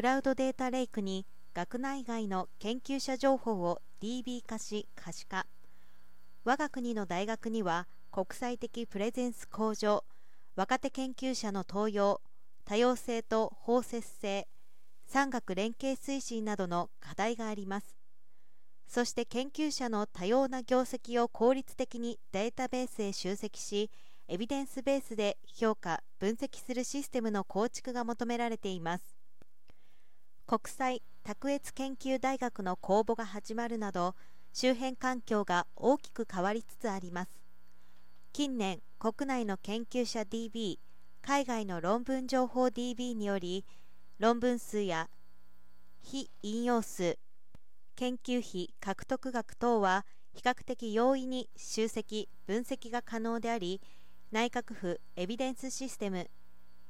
クラウドデータレイクに学内外の研究者情報を DB 化し可視化。我が国の大学には国際的プレゼンス向上若手研究者の登用多様性と包摂性産学連携推進などの課題があります。そして研究者の多様な業績を効率的にデータベースへ集積しエビデンスベースで評価分析するシステムの構築が求められています。国際卓越研究大学の公募が始まるなど周辺環境が大きく変わりつつあります。近年国内の研究者 DB 海外の論文情報 DB により論文数や非引用数研究費獲得額等は比較的容易に集積分析が可能であり内閣府エビデンスシステム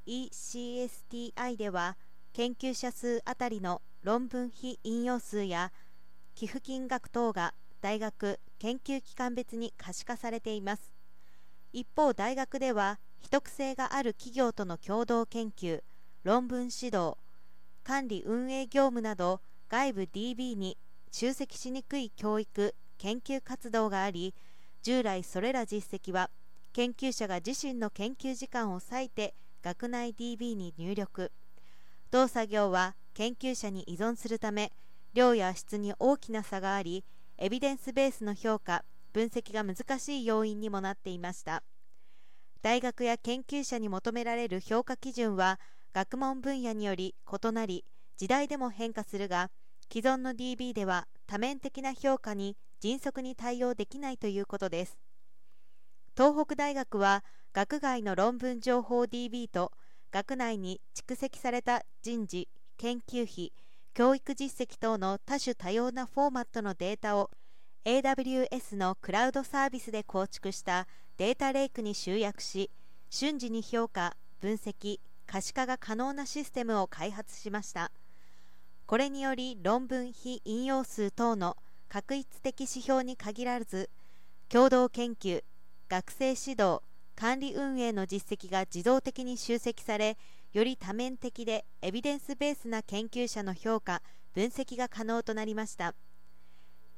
ECSTI では研究者数あたりの論文非引用数や寄付金額等が大学研究機関別に可視化されています。一方大学では秘匿性がある企業との共同研究論文指導管理運営業務など外部 DB に集積しにくい教育研究活動があり従来それら実績は研究者が自身の研究時間を割いて学内 DB に入力。同作業は研究者に依存するため量や質に大きな差がありエビデンスベースの評価分析が難しい要因にもなっていました。大学や研究者に求められる評価基準は学問分野により異なり時代でも変化するが既存の DB では多面的な評価に迅速に対応できないということです。東北大学は学外の論文情報 DB と学内に蓄積された人事研究費教育実績等の多種多様なフォーマットのデータを AWS のクラウドサービスで構築したデータレイクに集約し瞬時に評価分析可視化が可能なシステムを開発しました。これにより論文非引用数等の確一的指標に限らず共同研究学生指導管理運営の実績が自動的に集積されより多面的でエビデンスベースな研究者の評価分析が可能となりました。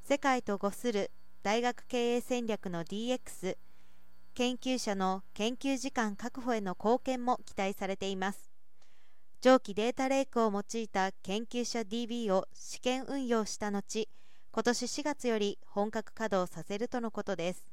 世界と伍する大学経営戦略の DX 研究者の研究時間確保への貢献も期待されています。上記データレイクを用いた研究者 DB を試験運用した後今年4月より本格稼働させるとのことです。